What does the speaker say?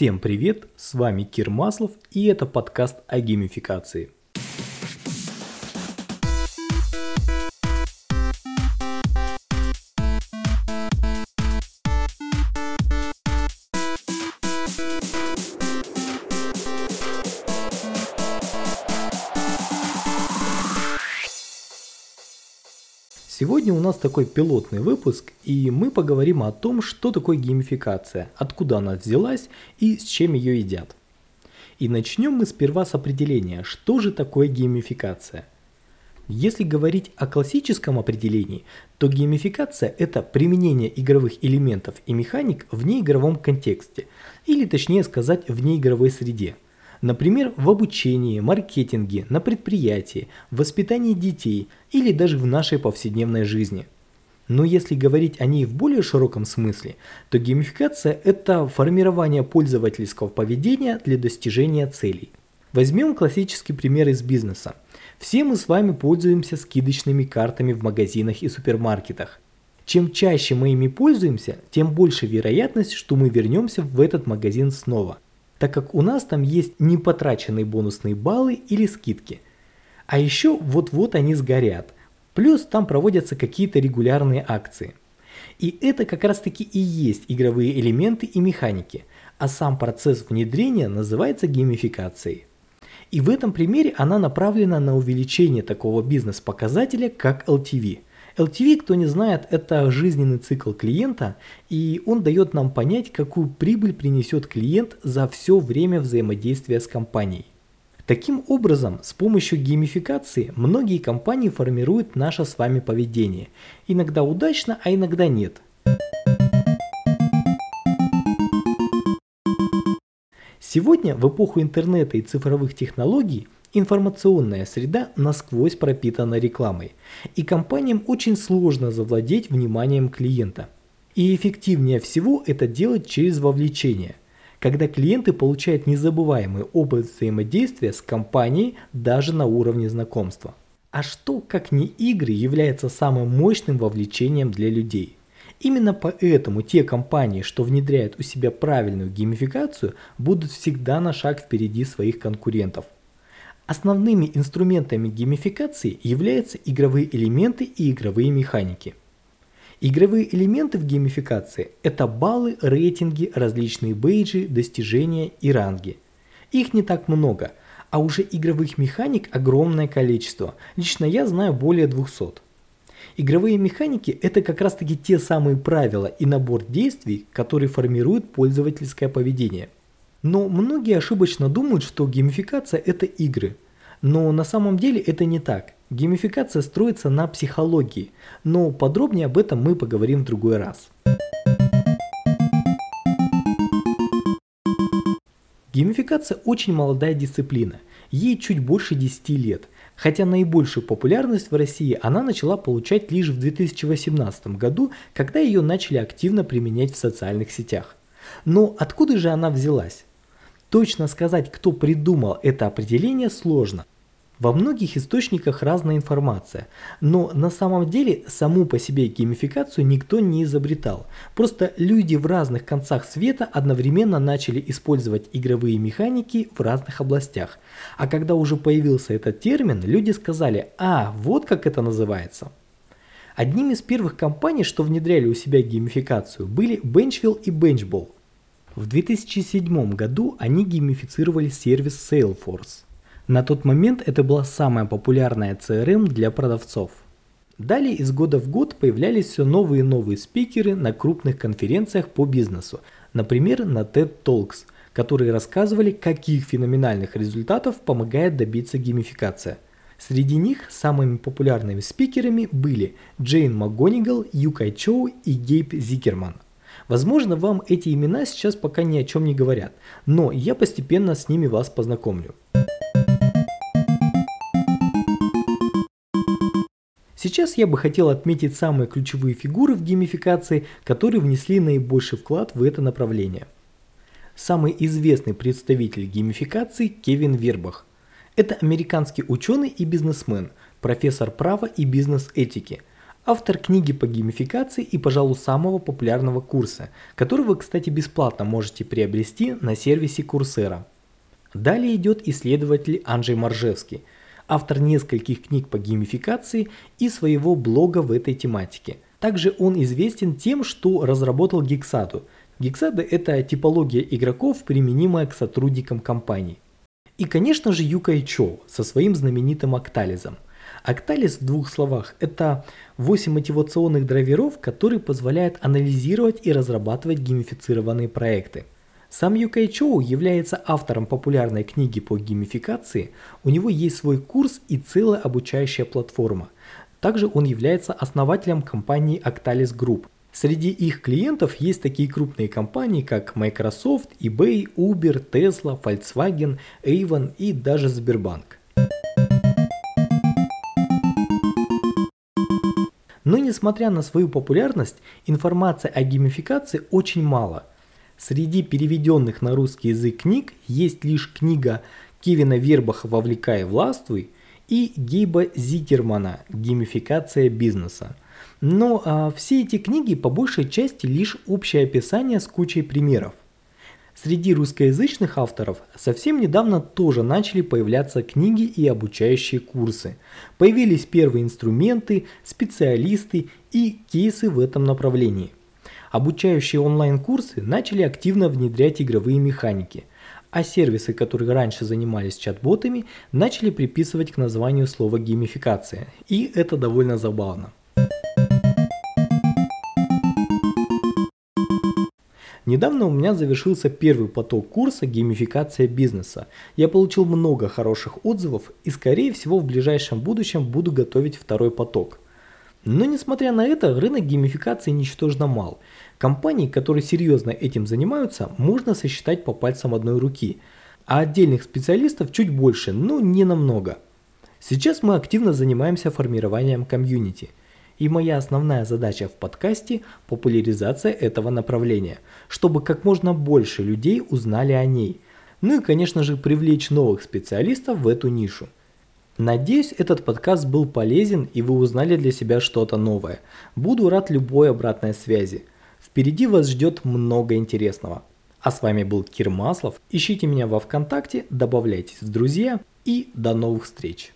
Всем привет, с вами Кир Маслов и это подкаст о геймификации. Сегодня у нас такой пилотный выпуск, и мы поговорим о том, что такое геймификация, откуда она взялась и с чем ее едят. И начнем мы сперва с определения, что же такое геймификация. Если говорить о классическом определении, то геймификация – это применение игровых элементов и механик в неигровом контексте, или точнее сказать в неигровой среде – Например, в обучении, маркетинге, на предприятии, в воспитании детей или даже в нашей повседневной жизни. Но если говорить о ней в более широком смысле, то геймификация – это формирование пользовательского поведения для достижения целей. Возьмем классический пример из бизнеса. Все мы с вами пользуемся скидочными картами в магазинах и супермаркетах. Чем чаще мы ими пользуемся, тем больше вероятность, что мы вернемся в этот магазин снова – так как у нас там есть непотраченные бонусные баллы или скидки. А еще вот-вот они сгорят. Плюс там проводятся какие-то регулярные акции. И это как раз таки и есть игровые элементы и механики, а сам процесс внедрения называется геймификацией. И в этом примере она направлена на увеличение такого бизнес-показателя, как LTV – LTV, кто не знает, это жизненный цикл клиента, и он дает нам понять, какую прибыль принесет клиент за все время взаимодействия с компанией. Таким образом, с помощью геймификации многие компании формируют наше с вами поведение. Иногда удачно, а иногда нет. Сегодня, в эпоху интернета и цифровых технологий, Информационная среда насквозь пропитана рекламой, и компаниям очень сложно завладеть вниманием клиента. И эффективнее всего это делать через вовлечение, когда клиенты получают незабываемый опыт взаимодействия с компанией даже на уровне знакомства. А что, как не игры, является самым мощным вовлечением для людей? Именно поэтому те компании, что внедряют у себя правильную геймификацию, будут всегда на шаг впереди своих конкурентов – Основными инструментами геймификации являются игровые элементы и игровые механики. Игровые элементы в геймификации – это баллы, рейтинги, различные бейджи, достижения и ранги. Их не так много, а уже игровых механик огромное количество, лично я знаю более 200. Игровые механики – это как раз таки те самые правила и набор действий, которые формируют пользовательское поведение – но многие ошибочно думают, что геймификация – это игры. Но на самом деле это не так. Геймификация строится на психологии, но подробнее об этом мы поговорим в другой раз. Геймификация очень молодая дисциплина, ей чуть больше 10 лет, хотя наибольшую популярность в России она начала получать лишь в 2018 году, когда ее начали активно применять в социальных сетях. Но откуда же она взялась? Точно сказать, кто придумал это определение, сложно. Во многих источниках разная информация, но на самом деле саму по себе геймификацию никто не изобретал. Просто люди в разных концах света одновременно начали использовать игровые механики в разных областях. А когда уже появился этот термин, люди сказали, а, вот как это называется. Одним из первых компаний, что внедряли у себя геймификацию, были Benchville и Benchball – в 2007 году они геймифицировали сервис Salesforce. На тот момент это была самая популярная CRM для продавцов. Далее из года в год появлялись все новые и новые спикеры на крупных конференциях по бизнесу, например на TED Talks, которые рассказывали, каких феноменальных результатов помогает добиться геймификация. Среди них самыми популярными спикерами были Джейн МакГонигал, Юкай Чоу и Гейб Зикерман – Возможно, вам эти имена сейчас пока ни о чем не говорят, но я постепенно с ними вас познакомлю. Сейчас я бы хотел отметить самые ключевые фигуры в геймификации, которые внесли наибольший вклад в это направление. Самый известный представитель геймификации Кевин Вербах. Это американский ученый и бизнесмен, профессор права и бизнес-этики – автор книги по геймификации и, пожалуй, самого популярного курса, который вы, кстати, бесплатно можете приобрести на сервисе Курсера. Далее идет исследователь Анджей Маржевский, автор нескольких книг по геймификации и своего блога в этой тематике. Также он известен тем, что разработал Гексаду. Гексада – это типология игроков, применимая к сотрудникам компании. И, конечно же, Юка Ичоу со своим знаменитым Октализом. Октализ в двух словах – это 8 мотивационных драйверов, которые позволяют анализировать и разрабатывать геймифицированные проекты. Сам Юкай Чоу является автором популярной книги по геймификации, у него есть свой курс и целая обучающая платформа. Также он является основателем компании Octalis Group – Среди их клиентов есть такие крупные компании, как Microsoft, eBay, Uber, Tesla, Volkswagen, Avon и даже Сбербанк. Но несмотря на свою популярность, информации о геймификации очень мало. Среди переведенных на русский язык книг есть лишь книга Кевина Вербаха «Вовлекай, властвуй» и Гейба Зитермана «Геймификация бизнеса». Но а, все эти книги по большей части лишь общее описание с кучей примеров. Среди русскоязычных авторов совсем недавно тоже начали появляться книги и обучающие курсы. Появились первые инструменты, специалисты и кейсы в этом направлении. Обучающие онлайн-курсы начали активно внедрять игровые механики, а сервисы, которые раньше занимались чат-ботами, начали приписывать к названию слова геймификация. И это довольно забавно. Недавно у меня завершился первый поток курса «Геймификация бизнеса». Я получил много хороших отзывов и скорее всего в ближайшем будущем буду готовить второй поток. Но несмотря на это, рынок геймификации ничтожно мал. Компаний, которые серьезно этим занимаются, можно сосчитать по пальцам одной руки, а отдельных специалистов чуть больше, но не намного. Сейчас мы активно занимаемся формированием комьюнити – и моя основная задача в подкасте – популяризация этого направления, чтобы как можно больше людей узнали о ней. Ну и, конечно же, привлечь новых специалистов в эту нишу. Надеюсь, этот подкаст был полезен и вы узнали для себя что-то новое. Буду рад любой обратной связи. Впереди вас ждет много интересного. А с вами был Кир Маслов. Ищите меня во Вконтакте, добавляйтесь в друзья и до новых встреч.